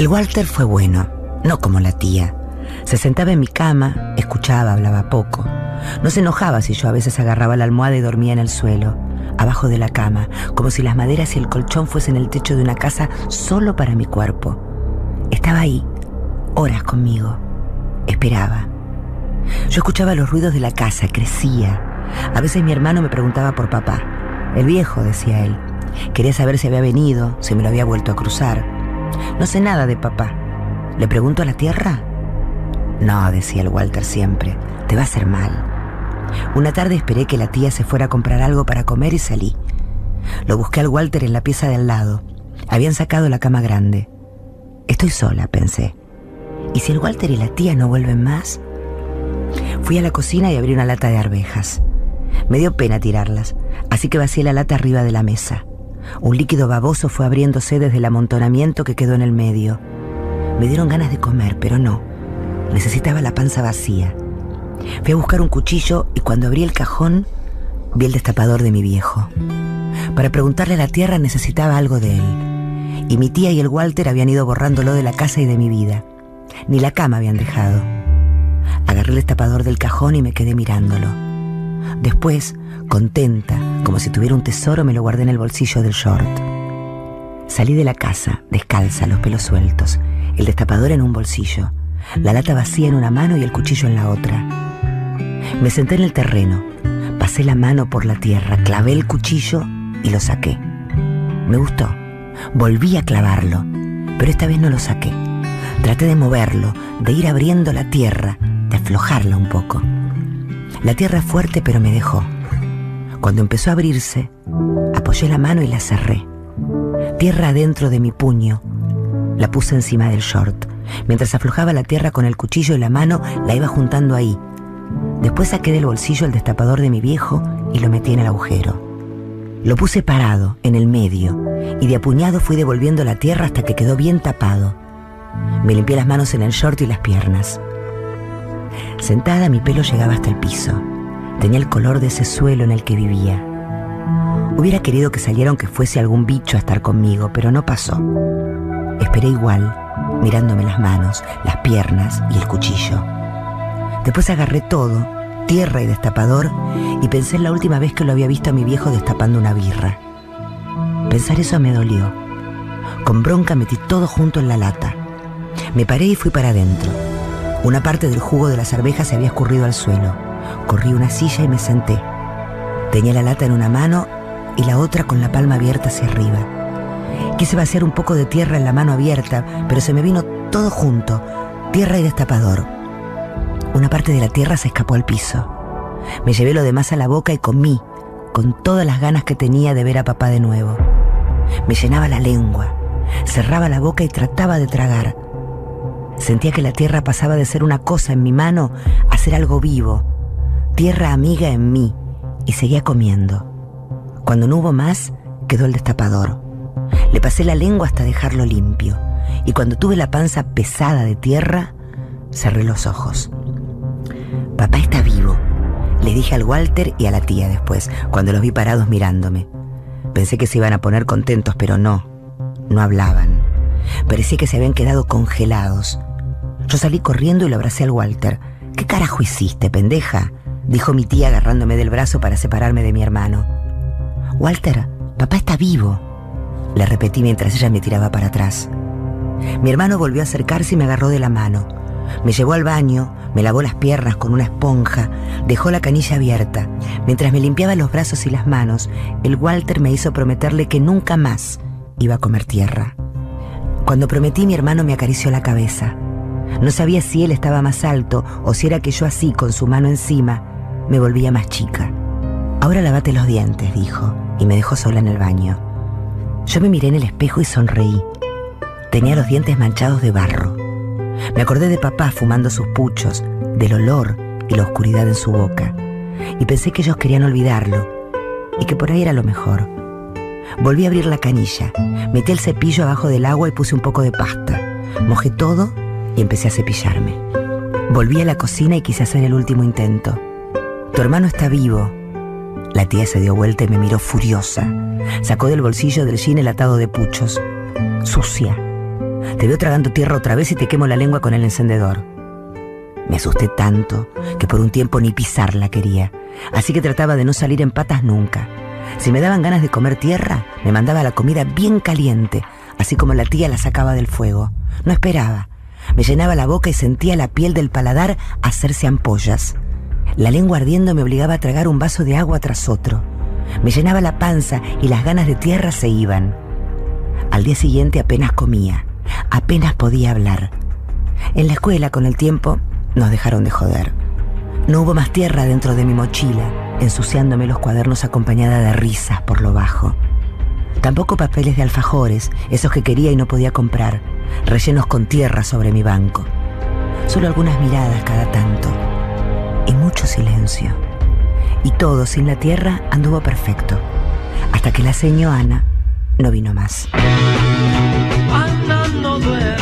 El Walter fue bueno, no como la tía. Se sentaba en mi cama, escuchaba, hablaba poco. No se enojaba si yo a veces agarraba la almohada y dormía en el suelo, abajo de la cama, como si las maderas y el colchón fuesen el techo de una casa solo para mi cuerpo. Estaba ahí, horas conmigo. Esperaba. Yo escuchaba los ruidos de la casa, crecía. A veces mi hermano me preguntaba por papá. El viejo, decía él. Quería saber si había venido, si me lo había vuelto a cruzar. No sé nada de papá. ¿Le pregunto a la tierra? No, decía el Walter siempre. Te va a hacer mal. Una tarde esperé que la tía se fuera a comprar algo para comer y salí. Lo busqué al Walter en la pieza de al lado. Habían sacado la cama grande. Estoy sola, pensé. ¿Y si el Walter y la tía no vuelven más? Fui a la cocina y abrí una lata de arvejas. Me dio pena tirarlas, así que vacié la lata arriba de la mesa. Un líquido baboso fue abriéndose desde el amontonamiento que quedó en el medio. Me dieron ganas de comer, pero no. Necesitaba la panza vacía. Fui a buscar un cuchillo y cuando abrí el cajón vi el destapador de mi viejo. Para preguntarle a la tierra necesitaba algo de él. Y mi tía y el Walter habían ido borrándolo de la casa y de mi vida. Ni la cama habían dejado. Agarré el destapador del cajón y me quedé mirándolo. Después, contenta, como si tuviera un tesoro, me lo guardé en el bolsillo del short. Salí de la casa, descalza, los pelos sueltos, el destapador en un bolsillo, la lata vacía en una mano y el cuchillo en la otra. Me senté en el terreno, pasé la mano por la tierra, clavé el cuchillo y lo saqué. Me gustó. Volví a clavarlo, pero esta vez no lo saqué. Traté de moverlo, de ir abriendo la tierra, de aflojarla un poco. La tierra fuerte, pero me dejó. Cuando empezó a abrirse, apoyé la mano y la cerré. Tierra adentro de mi puño. La puse encima del short. Mientras aflojaba la tierra con el cuchillo y la mano, la iba juntando ahí. Después saqué del bolsillo el destapador de mi viejo y lo metí en el agujero. Lo puse parado, en el medio, y de apuñado fui devolviendo la tierra hasta que quedó bien tapado. Me limpié las manos en el short y las piernas. Sentada mi pelo llegaba hasta el piso. Tenía el color de ese suelo en el que vivía. Hubiera querido que saliera aunque fuese algún bicho a estar conmigo, pero no pasó. Esperé igual, mirándome las manos, las piernas y el cuchillo. Después agarré todo, tierra y destapador, y pensé en la última vez que lo había visto a mi viejo destapando una birra. Pensar eso me dolió. Con bronca metí todo junto en la lata. Me paré y fui para adentro. Una parte del jugo de las arvejas se había escurrido al suelo. Corrí una silla y me senté. Tenía la lata en una mano y la otra con la palma abierta hacia arriba. Quise vaciar un poco de tierra en la mano abierta, pero se me vino todo junto, tierra y destapador. Una parte de la tierra se escapó al piso. Me llevé lo demás a la boca y comí, con todas las ganas que tenía de ver a papá de nuevo. Me llenaba la lengua, cerraba la boca y trataba de tragar. Sentía que la tierra pasaba de ser una cosa en mi mano a ser algo vivo, tierra amiga en mí, y seguía comiendo. Cuando no hubo más, quedó el destapador. Le pasé la lengua hasta dejarlo limpio, y cuando tuve la panza pesada de tierra, cerré los ojos. Papá está vivo, le dije al Walter y a la tía después, cuando los vi parados mirándome. Pensé que se iban a poner contentos, pero no, no hablaban. Parecía que se habían quedado congelados. Yo salí corriendo y lo abracé al Walter. ¿Qué carajo hiciste, pendeja? Dijo mi tía agarrándome del brazo para separarme de mi hermano. Walter, papá está vivo, le repetí mientras ella me tiraba para atrás. Mi hermano volvió a acercarse y me agarró de la mano. Me llevó al baño, me lavó las piernas con una esponja, dejó la canilla abierta. Mientras me limpiaba los brazos y las manos, el Walter me hizo prometerle que nunca más iba a comer tierra. Cuando prometí, mi hermano me acarició la cabeza. No sabía si él estaba más alto o si era que yo así, con su mano encima, me volvía más chica. Ahora lavate los dientes, dijo, y me dejó sola en el baño. Yo me miré en el espejo y sonreí. Tenía los dientes manchados de barro. Me acordé de papá fumando sus puchos, del olor y la oscuridad en su boca, y pensé que ellos querían olvidarlo, y que por ahí era lo mejor. Volví a abrir la canilla, metí el cepillo abajo del agua y puse un poco de pasta. Mojé todo y empecé a cepillarme. Volví a la cocina y quise hacer el último intento. Tu hermano está vivo. La tía se dio vuelta y me miró furiosa. Sacó del bolsillo del jean el atado de puchos. Sucia. Te veo tragando tierra otra vez y te quemo la lengua con el encendedor. Me asusté tanto que por un tiempo ni pisarla quería, así que trataba de no salir en patas nunca. Si me daban ganas de comer tierra, me mandaba la comida bien caliente, así como la tía la sacaba del fuego. No esperaba. Me llenaba la boca y sentía la piel del paladar hacerse ampollas. La lengua ardiendo me obligaba a tragar un vaso de agua tras otro. Me llenaba la panza y las ganas de tierra se iban. Al día siguiente apenas comía, apenas podía hablar. En la escuela, con el tiempo, nos dejaron de joder. No hubo más tierra dentro de mi mochila, ensuciándome los cuadernos acompañada de risas por lo bajo. Tampoco papeles de alfajores, esos que quería y no podía comprar, rellenos con tierra sobre mi banco. Solo algunas miradas cada tanto y mucho silencio. Y todo sin la tierra anduvo perfecto, hasta que la señora Ana no vino más. No duerme